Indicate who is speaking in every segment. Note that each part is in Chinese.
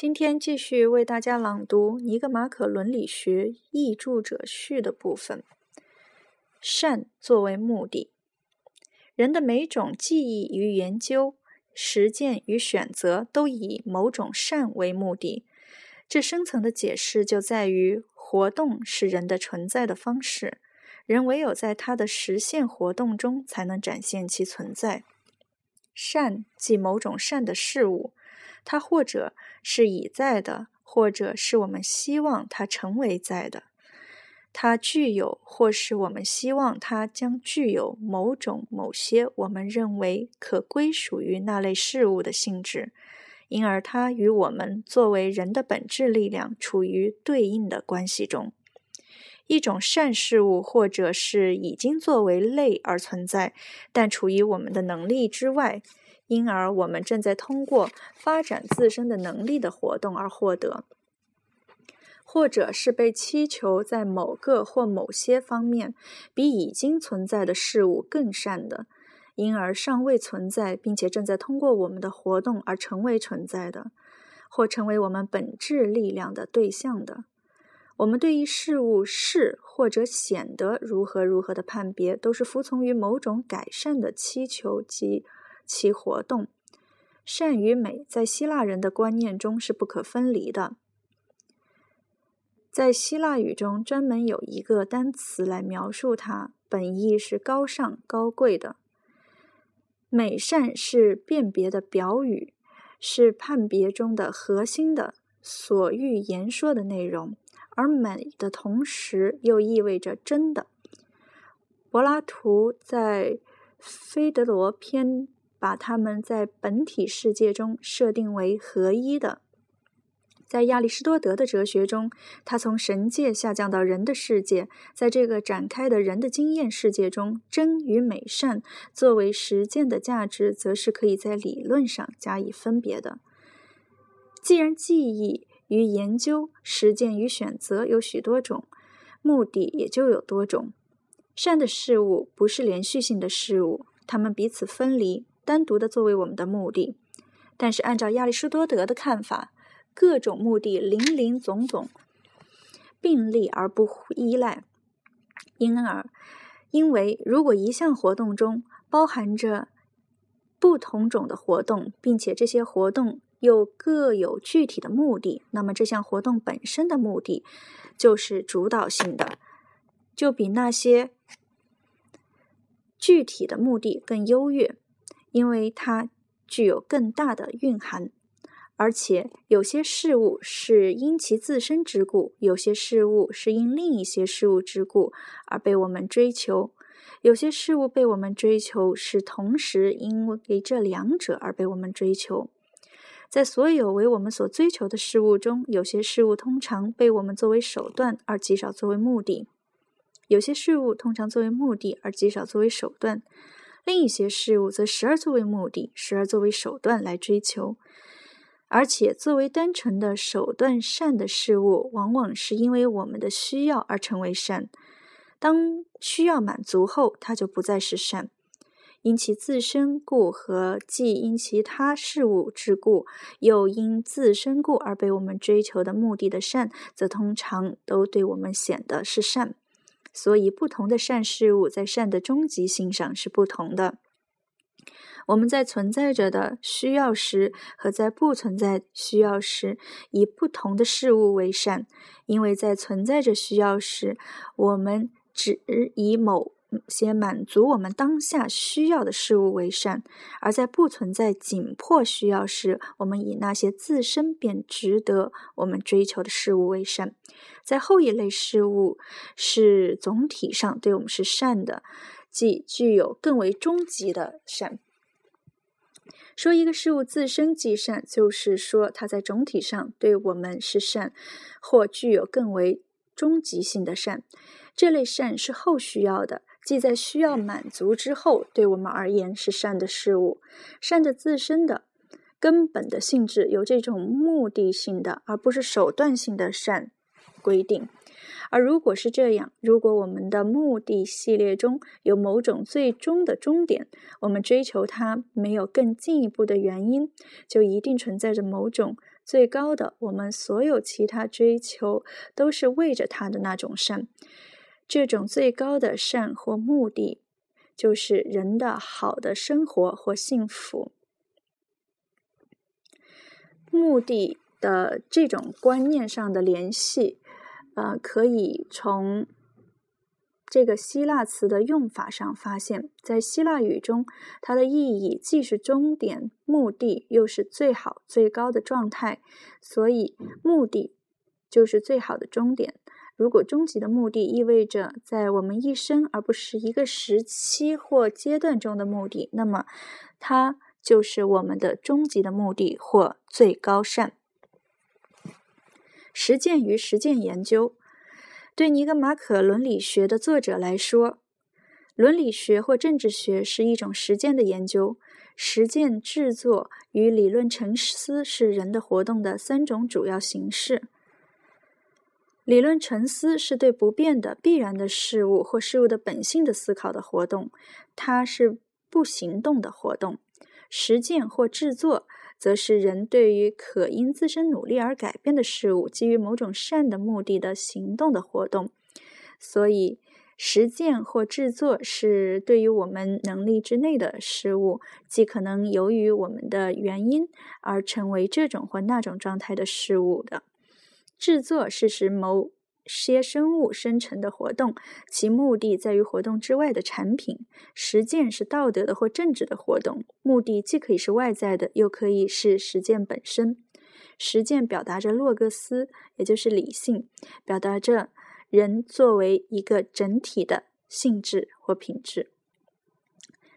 Speaker 1: 今天继续为大家朗读《尼格马可伦理学译著者序》的部分。善作为目的，人的每种记忆与研究、实践与选择都以某种善为目的。这深层的解释就在于，活动是人的存在的方式，人唯有在他的实现活动中才能展现其存在。善即某种善的事物。它或者是已在的，或者是我们希望它成为在的。它具有，或是我们希望它将具有某种、某些我们认为可归属于那类事物的性质，因而它与我们作为人的本质力量处于对应的关系中。一种善事物，或者是已经作为类而存在，但处于我们的能力之外。因而，我们正在通过发展自身的能力的活动而获得，或者是被祈求在某个或某些方面比已经存在的事物更善的，因而尚未存在，并且正在通过我们的活动而成为存在的，或成为我们本质力量的对象的。我们对于事物是或者显得如何如何的判别，都是服从于某种改善的祈求及。其活动，善与美在希腊人的观念中是不可分离的。在希腊语中，专门有一个单词来描述它，本意是高尚、高贵的。美善是辨别的表语，是判别中的核心的所欲言说的内容，而美的同时又意味着真的。柏拉图在《菲德罗篇》。把它们在本体世界中设定为合一的。在亚里士多德的哲学中，他从神界下降到人的世界，在这个展开的人的经验世界中，真与美善作为实践的价值，则是可以在理论上加以分别的。既然记忆与研究、实践与选择有许多种，目的也就有多种。善的事物不是连续性的事物，它们彼此分离。单独的作为我们的目的，但是按照亚里士多德的看法，各种目的林林总总，并立而不依赖。因而，因为如果一项活动中包含着不同种的活动，并且这些活动又各有具体的目的，那么这项活动本身的目的就是主导性的，就比那些具体的目的更优越。因为它具有更大的蕴含，而且有些事物是因其自身之故，有些事物是因另一些事物之故而被我们追求，有些事物被我们追求是同时因为这两者而被我们追求。在所有为我们所追求的事物中，有些事物通常被我们作为手段，而极少作为目的；有些事物通常作为目的，而极少作为手段。另一些事物则时而作为目的，时而作为手段来追求，而且作为单纯的手段善的事物，往往是因为我们的需要而成为善。当需要满足后，它就不再是善。因其自身故和既因其他事物之故，又因自身故而被我们追求的目的的善，则通常都对我们显得是善。所以，不同的善事物在善的终极性上是不同的。我们在存在着的需要时，和在不存在需要时，以不同的事物为善，因为在存在着需要时，我们只以某。些满足我们当下需要的事物为善，而在不存在紧迫需要时，我们以那些自身便值得我们追求的事物为善。在后一类事物是总体上对我们是善的，即具有更为终极的善。说一个事物自身即善，就是说它在总体上对我们是善，或具有更为终极性的善。这类善是后需要的。即在需要满足之后，对我们而言是善的事物。善的自身的根本的性质有这种目的性的，而不是手段性的善规定。而如果是这样，如果我们的目的系列中有某种最终的终点，我们追求它没有更进一步的原因，就一定存在着某种最高的，我们所有其他追求都是为着它的那种善。这种最高的善或目的，就是人的好的生活或幸福。目的的这种观念上的联系。呃，可以从这个希腊词的用法上发现，在希腊语中，它的意义既是终点、目的，又是最好、最高的状态。所以，目的就是最好的终点。如果终极的目的意味着在我们一生而不是一个时期或阶段中的目的，那么它就是我们的终极的目的或最高善。实践与实践研究，对尼格马可伦理学的作者来说，伦理学或政治学是一种实践的研究。实践制作与理论沉思是人的活动的三种主要形式。理论沉思是对不变的、必然的事物或事物的本性的思考的活动，它是不行动的活动。实践或制作。则是人对于可因自身努力而改变的事物，基于某种善的目的的行动的活动。所以，实践或制作是对于我们能力之内的事物，既可能由于我们的原因而成为这种或那种状态的事物的。制作是使某。些生物生成的活动，其目的在于活动之外的产品。实践是道德的或政治的活动，目的既可以是外在的，又可以是实践本身。实践表达着洛格斯，也就是理性，表达着人作为一个整体的性质或品质。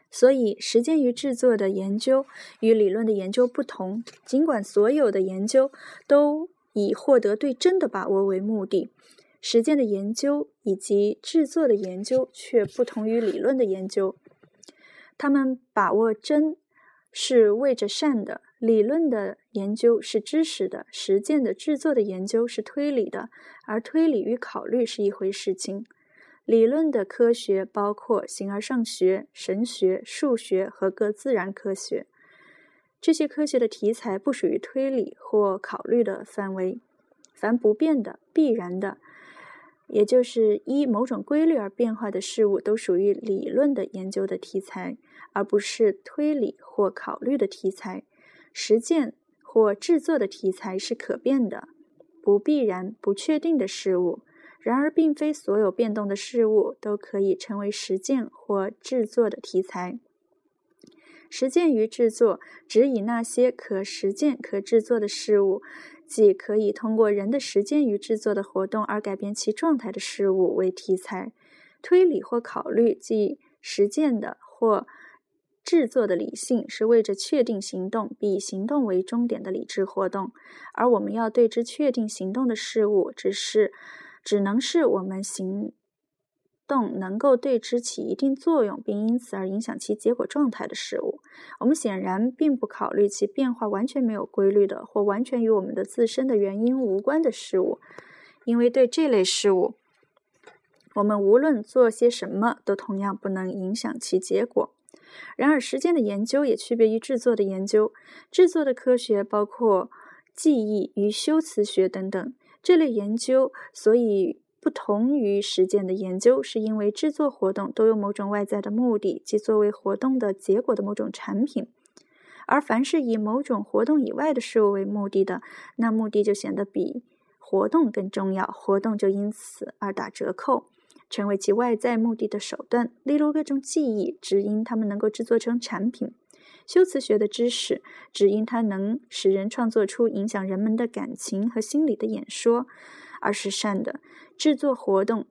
Speaker 1: 所以，实践与制作的研究与理论的研究不同。尽管所有的研究都以获得对真的把握为目的。实践的研究以及制作的研究却不同于理论的研究。他们把握真是为着善的，理论的研究是知识的，实践的制作的研究是推理的，而推理与考虑是一回事情。理论的科学包括形而上学、神学、数学和各自然科学。这些科学的题材不属于推理或考虑的范围。凡不变的、必然的。也就是依某种规律而变化的事物，都属于理论的研究的题材，而不是推理或考虑的题材。实践或制作的题材是可变的、不必然、不确定的事物。然而，并非所有变动的事物都可以成为实践或制作的题材。实践与制作只以那些可实践、可制作的事物。即可以通过人的实践与制作的活动而改变其状态的事物为题材，推理或考虑即实践的或制作的理性是为着确定行动，以行动为终点的理智活动，而我们要对之确定行动的事物，只是只能是我们行。动能够对之起一定作用，并因此而影响其结果状态的事物，我们显然并不考虑其变化完全没有规律的或完全与我们的自身的原因无关的事物，因为对这类事物，我们无论做些什么都同样不能影响其结果。然而，时间的研究也区别于制作的研究。制作的科学包括记忆与修辞学等等这类研究，所以。不同于实践的研究，是因为制作活动都有某种外在的目的，即作为活动的结果的某种产品；而凡是以某种活动以外的事物为目的的，那目的就显得比活动更重要，活动就因此而打折扣，成为其外在目的的手段。例如，各种记忆，只因它们能够制作成产品；修辞学的知识，只因它能使人创作出影响人们的感情和心理的演说。而是善的制作活动，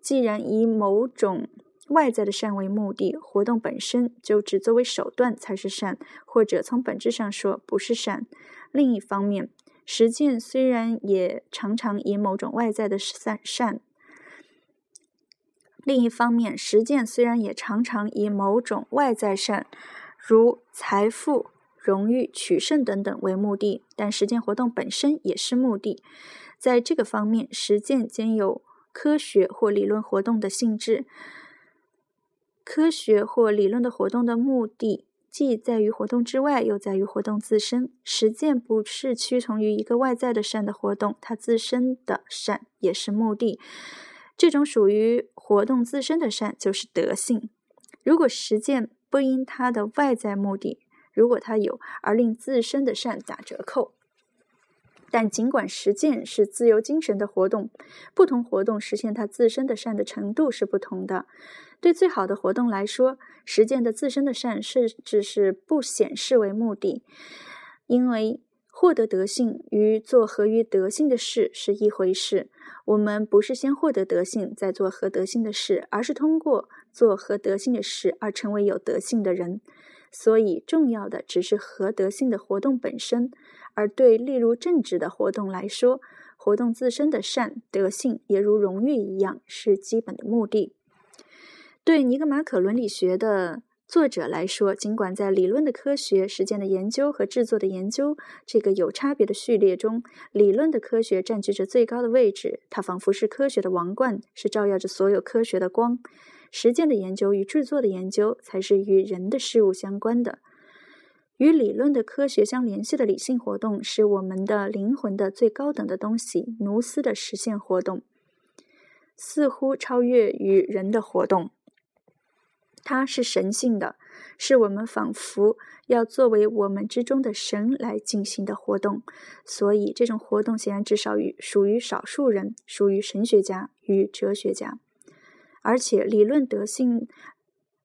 Speaker 1: 既然以某种外在的善为目的，活动本身就只作为手段才是善，或者从本质上说不是善。另一方面，实践虽然也常常以某种外在的善善，另一方面，实践虽然也常常以某种外在善，如财富、荣誉、取胜等等为目的，但实践活动本身也是目的。在这个方面，实践兼有科学或理论活动的性质。科学或理论的活动的目的，既在于活动之外，又在于活动自身。实践不是屈从于一个外在的善的活动，它自身的善也是目的。这种属于活动自身的善，就是德性。如果实践不因它的外在目的，如果它有而令自身的善打折扣，但尽管实践是自由精神的活动，不同活动实现它自身的善的程度是不同的。对最好的活动来说，实践的自身的善甚至是不显示为目的，因为获得德性与做合于德性的事是一回事。我们不是先获得德性再做合德性的事，而是通过做合德性的事而成为有德性的人。所以，重要的只是合德性的活动本身。而对例如政治的活动来说，活动自身的善德性也如荣誉一样是基本的目的。对尼格马可伦理学的作者来说，尽管在理论的科学、实践的研究和制作的研究这个有差别的序列中，理论的科学占据着最高的位置，它仿佛是科学的王冠，是照耀着所有科学的光。实践的研究与制作的研究才是与人的事物相关的。与理论的科学相联系的理性活动，是我们的灵魂的最高等的东西——奴斯的实现活动，似乎超越于人的活动。它是神性的，是我们仿佛要作为我们之中的神来进行的活动。所以，这种活动显然至少于属于少数人，属于神学家与哲学家。而且，理论德性，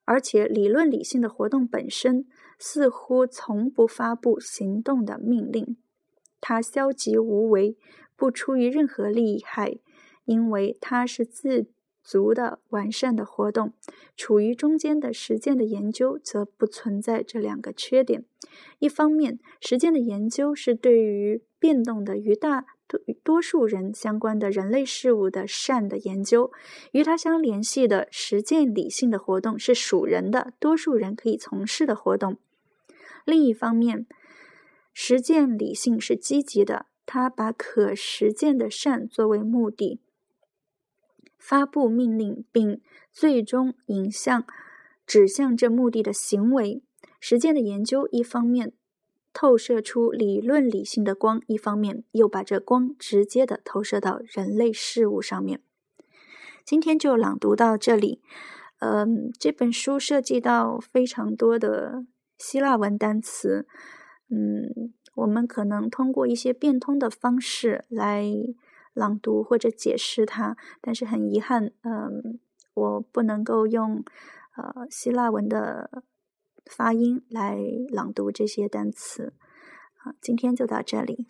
Speaker 1: 而且理论理性的活动本身。似乎从不发布行动的命令，它消极无为，不出于任何利害，因为它是自足的完善的活动。处于中间的实践的研究则不存在这两个缺点。一方面，实践的研究是对于变动的与大多多数人相关的人类事物的善的研究；与它相联系的实践理性的活动是属人的多数人可以从事的活动。另一方面，实践理性是积极的，它把可实践的善作为目的，发布命令，并最终引向指向这目的的行为。实践的研究一方面透射出理论理性的光，一方面又把这光直接的投射到人类事物上面。今天就朗读到这里。嗯，这本书涉及到非常多的。希腊文单词，嗯，我们可能通过一些变通的方式来朗读或者解释它，但是很遗憾，嗯，我不能够用呃希腊文的发音来朗读这些单词。啊，今天就到这里。